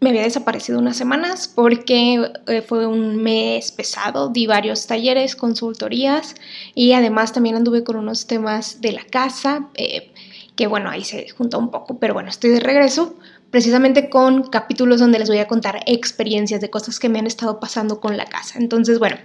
me había desaparecido unas semanas porque eh, fue un mes pesado, di varios talleres, consultorías y además también anduve con unos temas de la casa, eh, que bueno, ahí se juntó un poco, pero bueno, estoy de regreso precisamente con capítulos donde les voy a contar experiencias de cosas que me han estado pasando con la casa. Entonces, bueno,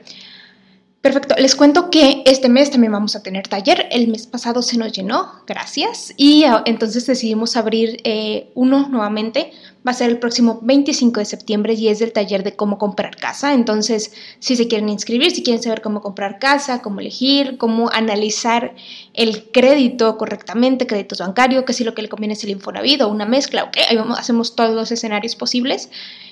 Perfecto, les cuento que este mes también vamos a tener taller. El mes pasado se nos llenó, gracias. Y entonces decidimos abrir eh, uno nuevamente. Va a ser el próximo 25 de septiembre y es del taller de cómo comprar casa. Entonces, si se quieren inscribir, si quieren saber cómo comprar casa, cómo elegir, cómo analizar el crédito correctamente, créditos bancarios, que si lo que le conviene es el Infonavit o una mezcla, ok, ahí vamos, hacemos todos los escenarios posibles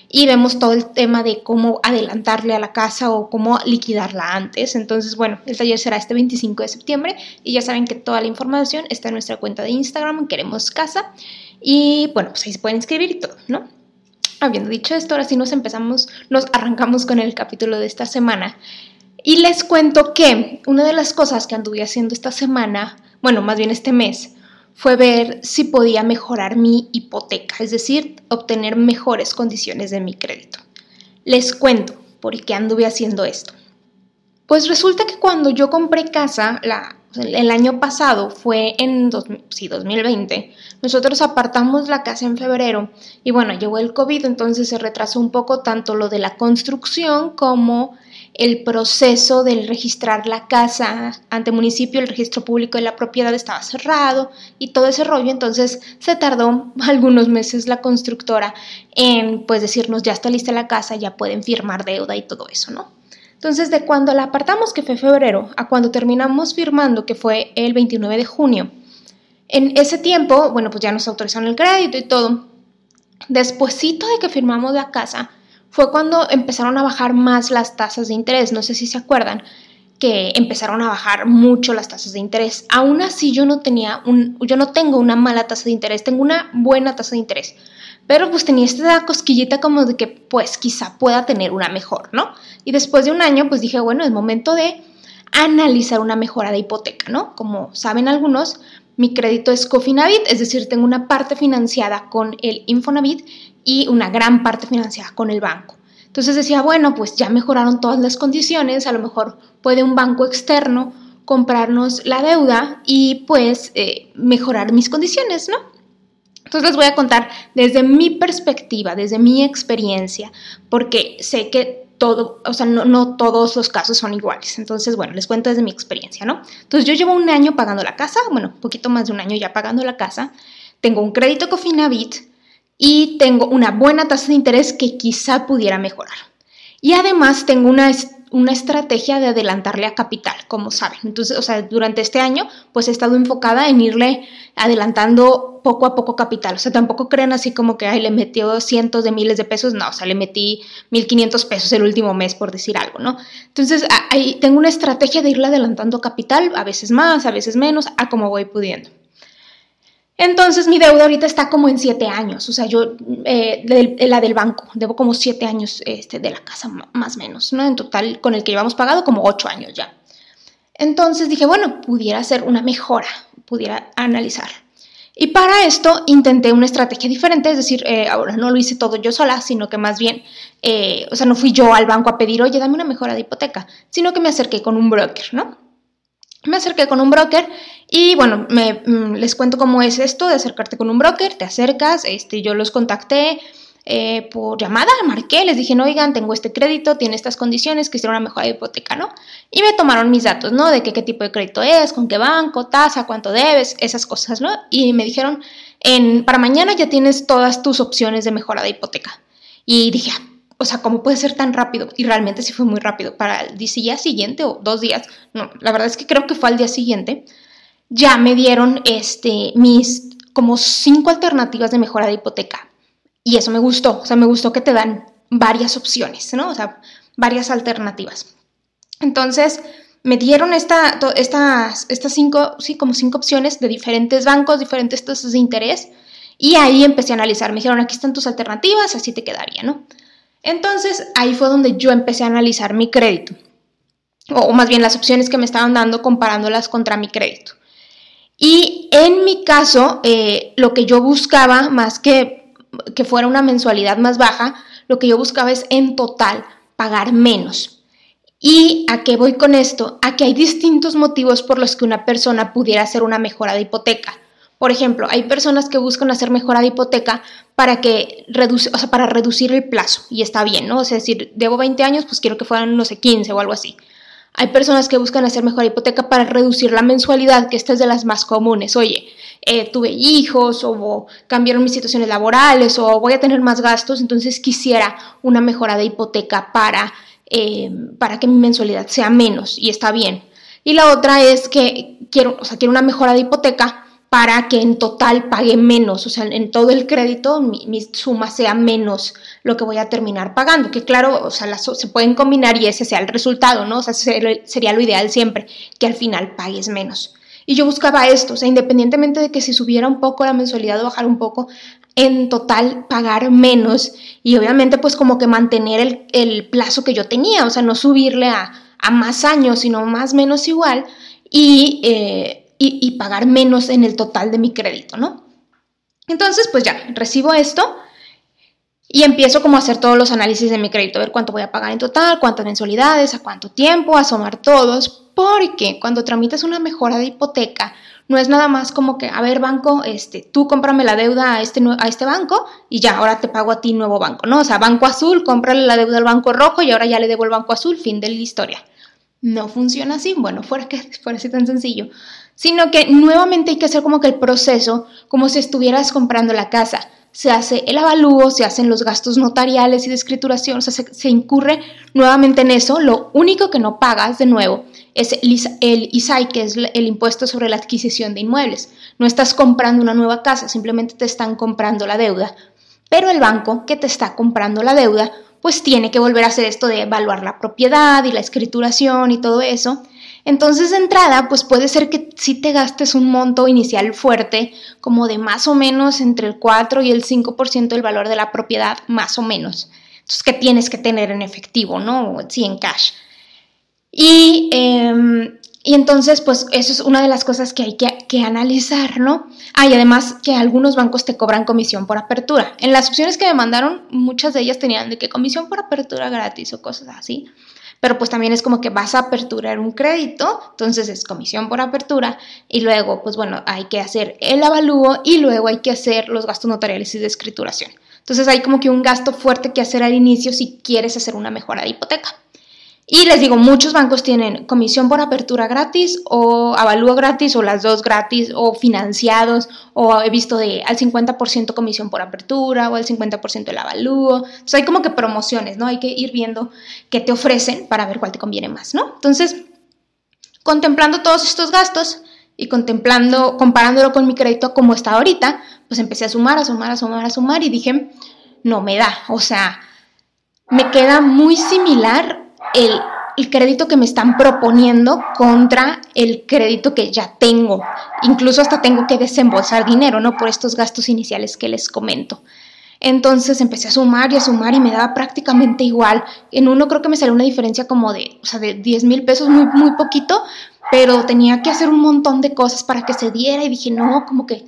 y vemos todo el tema de cómo adelantarle a la casa o cómo liquidarla antes. Entonces, bueno, el taller será este 25 de septiembre y ya saben que toda la información está en nuestra cuenta de Instagram, queremos casa. Y bueno, pues ahí se pueden inscribir y todo, ¿no? Habiendo dicho esto, ahora sí nos empezamos, nos arrancamos con el capítulo de esta semana. Y les cuento que una de las cosas que anduve haciendo esta semana, bueno, más bien este mes, fue ver si podía mejorar mi hipoteca, es decir, obtener mejores condiciones de mi crédito. Les cuento por qué anduve haciendo esto. Pues resulta que cuando yo compré casa, el año pasado fue en sí, 2020, nosotros apartamos la casa en febrero y bueno, llegó el COVID, entonces se retrasó un poco tanto lo de la construcción como el proceso del registrar la casa ante municipio, el registro público de la propiedad estaba cerrado y todo ese rollo, entonces se tardó algunos meses la constructora en pues decirnos ya está lista la casa, ya pueden firmar deuda y todo eso, ¿no? Entonces de cuando la apartamos, que fue febrero, a cuando terminamos firmando, que fue el 29 de junio, en ese tiempo, bueno, pues ya nos autorizaron el crédito y todo. Despuésito de que firmamos la casa, fue cuando empezaron a bajar más las tasas de interés. No sé si se acuerdan que empezaron a bajar mucho las tasas de interés. Aún así yo no tenía un, yo no tengo una mala tasa de interés, tengo una buena tasa de interés. Pero pues tenía esta cosquillita como de que pues quizá pueda tener una mejor, ¿no? Y después de un año pues dije, bueno, es momento de analizar una mejora de hipoteca, ¿no? Como saben algunos, mi crédito es Cofinavit, es decir, tengo una parte financiada con el Infonavit y una gran parte financiada con el banco. Entonces decía, bueno, pues ya mejoraron todas las condiciones, a lo mejor puede un banco externo comprarnos la deuda y pues eh, mejorar mis condiciones, ¿no? Entonces les voy a contar desde mi perspectiva, desde mi experiencia, porque sé que todo, o sea, no, no, todos los casos son iguales. Entonces, bueno, les cuento desde mi experiencia, ¿no? Entonces yo llevo un año pagando la casa, bueno, un poquito más de un año ya pagando la casa, tengo un crédito Cofinavit, y tengo una buena tasa de interés que quizá pudiera mejorar. Y además tengo una, una estrategia de adelantarle a capital, como saben. Entonces, o sea, durante este año, pues he estado enfocada en irle adelantando poco a poco capital. O sea, tampoco crean así como que, ay, le metió cientos de miles de pesos. No, o sea, le metí 1.500 pesos el último mes, por decir algo, ¿no? Entonces, ahí tengo una estrategia de irle adelantando capital, a veces más, a veces menos, a como voy pudiendo. Entonces mi deuda ahorita está como en siete años, o sea, yo, eh, la del banco, debo como siete años este, de la casa más o menos, ¿no? En total, con el que llevamos pagado como ocho años ya. Entonces dije, bueno, pudiera ser una mejora, pudiera analizar. Y para esto intenté una estrategia diferente, es decir, eh, ahora no lo hice todo yo sola, sino que más bien, eh, o sea, no fui yo al banco a pedir, oye, dame una mejora de hipoteca, sino que me acerqué con un broker, ¿no? Me acerqué con un broker y bueno, me, mm, les cuento cómo es esto de acercarte con un broker, te acercas, este, yo los contacté eh, por llamada, marqué, les dije, no, oigan, tengo este crédito, tiene estas condiciones, quisiera una mejora de hipoteca, ¿no? Y me tomaron mis datos, ¿no? De qué tipo de crédito es, con qué banco, tasa, cuánto debes, esas cosas, ¿no? Y me dijeron, en, para mañana ya tienes todas tus opciones de mejora de hipoteca. Y dije, ah, o sea, ¿cómo puede ser tan rápido? Y realmente sí fue muy rápido. Para el día siguiente o dos días, no, la verdad es que creo que fue al día siguiente, ya me dieron este, mis como cinco alternativas de mejora de hipoteca. Y eso me gustó, o sea, me gustó que te dan varias opciones, ¿no? O sea, varias alternativas. Entonces, me dieron esta, estas, estas cinco, sí, como cinco opciones de diferentes bancos, diferentes tasas de interés, y ahí empecé a analizar. Me dijeron, aquí están tus alternativas, así te quedaría, ¿no? Entonces, ahí fue donde yo empecé a analizar mi crédito, o más bien las opciones que me estaban dando comparándolas contra mi crédito. Y en mi caso, eh, lo que yo buscaba, más que que fuera una mensualidad más baja, lo que yo buscaba es en total pagar menos. ¿Y a qué voy con esto? A que hay distintos motivos por los que una persona pudiera hacer una mejora de hipoteca. Por ejemplo, hay personas que buscan hacer mejora de hipoteca para que reduce, o sea, para reducir el plazo y está bien, ¿no? O sea, decir, debo 20 años, pues quiero que fueran no sé 15 o algo así. Hay personas que buscan hacer mejora de hipoteca para reducir la mensualidad, que esta es de las más comunes. Oye, eh, tuve hijos o cambiaron mis situaciones laborales o voy a tener más gastos, entonces quisiera una mejora de hipoteca para eh, para que mi mensualidad sea menos y está bien. Y la otra es que quiero, o sea, quiero una mejora de hipoteca para que en total pague menos, o sea, en todo el crédito mi, suma sea menos lo que voy a terminar pagando, que claro, o sea, se pueden combinar y ese sea el resultado, ¿no? O sea, sería lo ideal siempre, que al final pagues menos. Y yo buscaba esto, o sea, independientemente de que si subiera un poco la mensualidad o bajara un poco, en total pagar menos y obviamente pues como que mantener el, plazo que yo tenía, o sea, no subirle a, más años, sino más menos igual eh, y, pagar menos en el total de mi crédito, ¿no? Entonces pues ya, recibo esto y empiezo como a hacer todos los análisis de mi crédito, a ver cuánto voy a pagar en total, cuántas mensualidades, a cuánto tiempo, a sumar todos, porque cuando tramitas una mejora de hipoteca, no es nada más como que, a ver, banco, este, tú cómprame la deuda a este, a este banco y ya, ahora te pago a ti nuevo banco, ¿no? O sea, banco azul, cómprale la deuda al banco rojo y ahora ya le debo el banco azul, fin de la historia. No funciona así, bueno, fuera que fuera así tan sencillo, sino que nuevamente hay que hacer como que el proceso, como si estuvieras comprando la casa se hace el avalúo, se hacen los gastos notariales y de escrituración, o sea, se, incurre nuevamente en eso. Lo único que no pagas de nuevo es el, ISAI, que es el impuesto sobre la adquisición de inmuebles. No estás comprando una nueva casa, simplemente te están comprando la deuda. Pero el banco que te está comprando la deuda, pues tiene que volver a hacer esto de evaluar la propiedad y la escrituración y todo eso. Entonces, de entrada, pues puede ser que si te gastes un monto inicial fuerte, como de más o menos entre el 4 y el 5% del valor de la propiedad, más o menos. Entonces, ¿qué tienes que tener en efectivo, no? Sí, en cash. Y, em, y entonces, pues eso es una de las cosas que hay que, analizar, ¿no? Ah, y además que algunos bancos te cobran comisión por apertura. En las opciones que me mandaron, muchas de ellas tenían de que comisión por apertura gratis o cosas así pero pues también es como que vas a aperturar un crédito, entonces es comisión por apertura y luego pues bueno, hay que hacer el avalúo y luego hay que hacer los gastos notariales y de escrituración. Entonces hay como que un gasto fuerte que hacer al inicio si quieres hacer una mejora de hipoteca. Y les digo, muchos bancos tienen comisión por apertura gratis o avalúo gratis o las dos gratis o financiados o he visto de al 50% comisión por apertura o al 50% el avalúo. Entonces hay como que promociones, ¿no? Hay que ir viendo qué te ofrecen para ver cuál te conviene más, ¿no? Entonces, contemplando todos estos gastos y contemplando, comparándolo con mi crédito como está ahorita, pues empecé a sumar, a sumar, a sumar, a sumar y dije, no me da, o sea, me queda muy similar el, crédito que me están proponiendo contra el crédito que ya tengo. Incluso hasta tengo que desembolsar dinero, ¿no? Por estos gastos iniciales que les comento. Entonces empecé a sumar y a sumar y me daba prácticamente igual. En uno creo que me salió una diferencia como de, o sea, de 10 mil pesos, muy, muy poquito, pero tenía que hacer un montón de cosas para que se diera y dije, no, como que,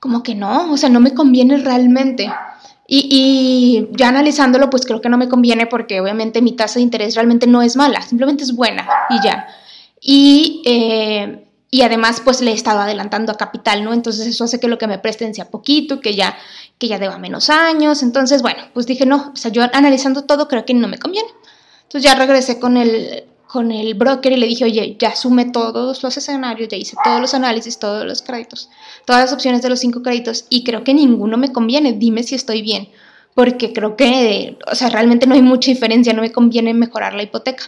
como que no, o sea, no me conviene realmente. Y, ya analizándolo, pues creo que no me conviene porque obviamente mi tasa de interés realmente no es mala, simplemente es buena y ya. Y, eh, y además, pues le he estado adelantando a capital, ¿no? Entonces eso hace que lo que me presten sea poquito, que ya, que ya deba menos años. Entonces, bueno, pues dije, no, o sea, yo analizando todo creo que no me conviene. Entonces ya regresé con el, con el broker y le dije, oye, ya sume todos los escenarios, ya hice todos los análisis, todos los créditos, todas las opciones de los cinco créditos y creo que ninguno me conviene, dime si estoy bien, porque creo que, o sea, realmente no hay mucha diferencia, no me conviene mejorar la hipoteca.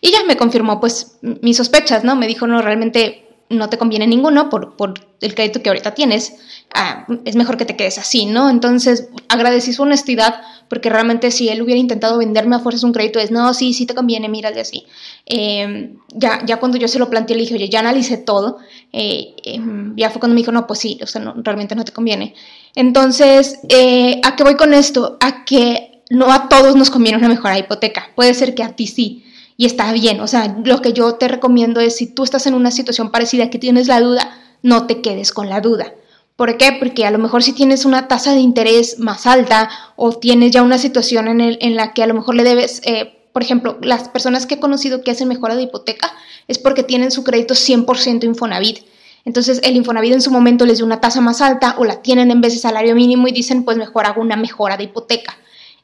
Y ya me confirmó pues mis sospechas, ¿no? Me dijo, no, realmente no te conviene ninguno por, por el crédito que ahorita tienes, ah, es mejor que te quedes así, ¿no? Entonces agradecí su honestidad porque realmente si él hubiera intentado venderme a fuerzas un crédito es, no, sí, sí te conviene, mírale así. Eh, ya, ya cuando yo se lo planteé, le dije, oye, ya analicé todo, eh, em, ya fue cuando me dijo, no, pues sí, o sea, no, realmente no te conviene. Entonces, eh, ¿a qué voy con esto? A que no a todos nos conviene una mejora hipoteca, puede ser que a ti sí, y está bien, o sea, lo que yo te recomiendo es si tú estás en una situación parecida que tienes la duda, no te quedes con la duda. ¿Por qué? Porque a lo mejor si tienes una tasa de interés más alta o tienes ya una situación en, el, en la que a lo mejor le debes, eh, por ejemplo, las personas que he conocido que hacen mejora de hipoteca es porque tienen su crédito 100% Infonavit. Entonces el Infonavit en su momento les dio una tasa más alta o la tienen en vez de salario mínimo y dicen pues mejor hago una mejora de hipoteca.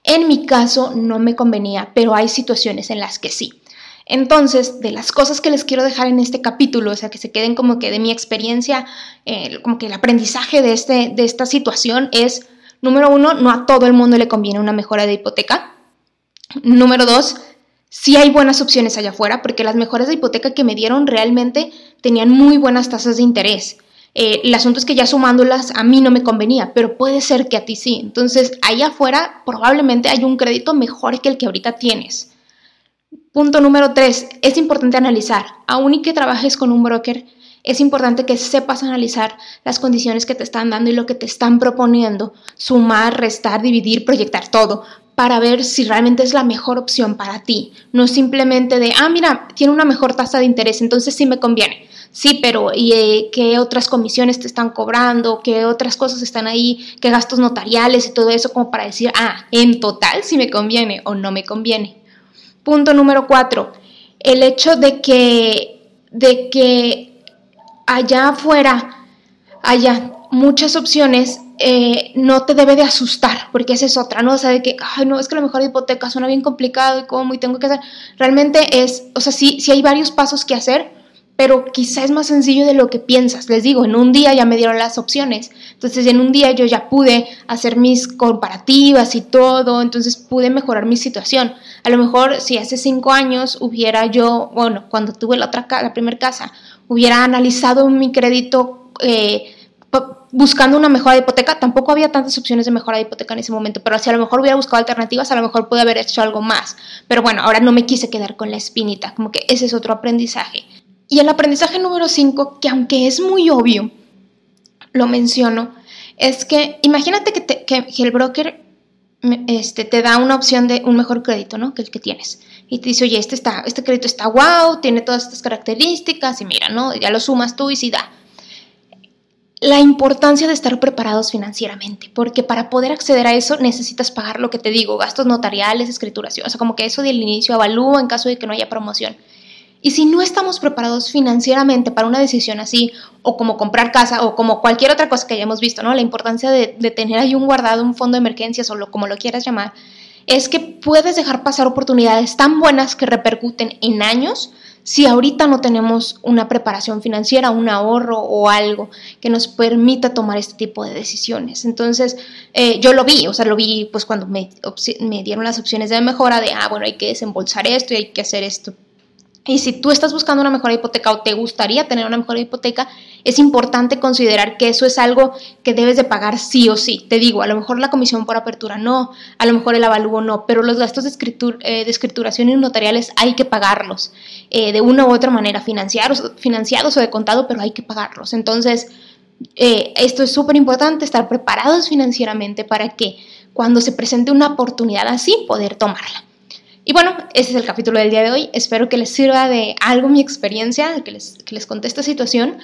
En mi caso no me convenía, pero hay situaciones en las que sí. Entonces, de las cosas que les quiero dejar en este capítulo, o sea, que se queden como que de mi experiencia, eh, como que el aprendizaje de, este, de esta situación es, número uno, no a todo el mundo le conviene una mejora de hipoteca. Número dos, sí hay buenas opciones allá afuera, porque las mejoras de hipoteca que me dieron realmente tenían muy buenas tasas de interés. Eh, el asunto es que ya sumándolas a mí no me convenía, pero puede ser que a ti sí. Entonces, allá afuera probablemente hay un crédito mejor que el que ahorita tienes. Punto número tres, es importante analizar, aun y que trabajes con un broker, es importante que sepas analizar las condiciones que te están dando y lo que te están proponiendo, sumar, restar, dividir, proyectar todo, para ver si realmente es la mejor opción para ti. No simplemente de, ah, mira, tiene una mejor tasa de interés, entonces sí me conviene. Sí, pero ¿y eh, qué otras comisiones te están cobrando? ¿Qué otras cosas están ahí? ¿Qué gastos notariales y todo eso como para decir, ah, en total si me conviene o no me conviene? Punto número cuatro, el hecho de que, de que allá afuera haya muchas opciones eh, no te debe de asustar, porque esa es otra, ¿no? O sea, de que, ay, no, es que a lo mejor hipoteca suena bien complicado y cómo y tengo que hacer. Realmente es, o sea, sí, sí hay varios pasos que hacer, pero quizá es más sencillo de lo que piensas. Les digo, en un día ya me dieron las opciones. Entonces, en un día yo ya pude hacer mis comparativas y todo, entonces pude mejorar mi situación. A lo mejor si hace cinco años hubiera yo, bueno, cuando tuve la otra la primera casa, hubiera analizado mi crédito eh, buscando una mejora de hipoteca, tampoco había tantas opciones de mejora de hipoteca en ese momento, pero si a lo mejor hubiera buscado alternativas, a lo mejor pude haber hecho algo más. Pero bueno, ahora no me quise quedar con la espinita, como que ese es otro aprendizaje. Y el aprendizaje número 5, que aunque es muy obvio, lo menciono, es que imagínate que, el broker este, te da una opción de un mejor crédito, ¿no? Que el que tienes. Y te dice, oye, este, está, este crédito está wow, tiene todas estas características y mira, ¿no? Ya lo sumas tú y sí da. La importancia de estar preparados financieramente, porque para poder acceder a eso necesitas pagar lo que te digo, gastos notariales, escrituración, o sea, como que eso del inicio avalúa en caso de que no haya promoción. Y si no estamos preparados financieramente para una decisión así, o como comprar casa, o como cualquier otra cosa que hayamos visto, ¿no? La importancia de, tener ahí un guardado, un fondo de emergencias, o lo, como lo quieras llamar, es que puedes dejar pasar oportunidades tan buenas que repercuten en años si ahorita no tenemos una preparación financiera, un ahorro o algo que nos permita tomar este tipo de decisiones. Entonces, eh, yo lo vi, o sea, lo vi pues cuando me, me dieron las opciones de mejora de, ah, bueno, hay que desembolsar esto y hay que hacer esto y si tú estás buscando una mejor hipoteca o te gustaría tener una mejor hipoteca, es importante considerar que eso es algo que debes de pagar sí o sí. Te digo, a lo mejor la comisión por apertura no, a lo mejor el avalúo no, pero los gastos de, eh, de escrituración y notariales hay que pagarlos eh, de una u otra manera, financiados, financiados o de contado, pero hay que pagarlos. Entonces, eh, esto es súper importante, estar preparados financieramente para que cuando se presente una oportunidad así, poder tomarla. Y bueno, ese es el capítulo del día de hoy. Espero que les sirva de algo mi experiencia, que les, que les conté esta situación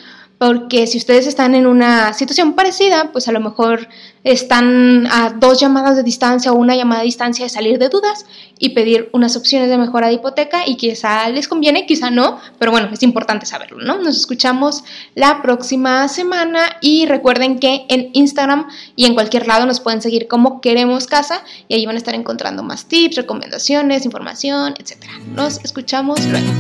porque si ustedes están en una situación parecida, pues a lo mejor están a dos llamadas de distancia o una llamada de distancia de salir de dudas y pedir unas opciones de mejora de hipoteca y quizá les conviene, quizá no, pero bueno, es importante saberlo, ¿no? Nos escuchamos la próxima semana y recuerden que en Instagram y en cualquier lado nos pueden seguir como queremos casa y ahí van a estar encontrando más tips, recomendaciones, información, etc. Nos escuchamos luego.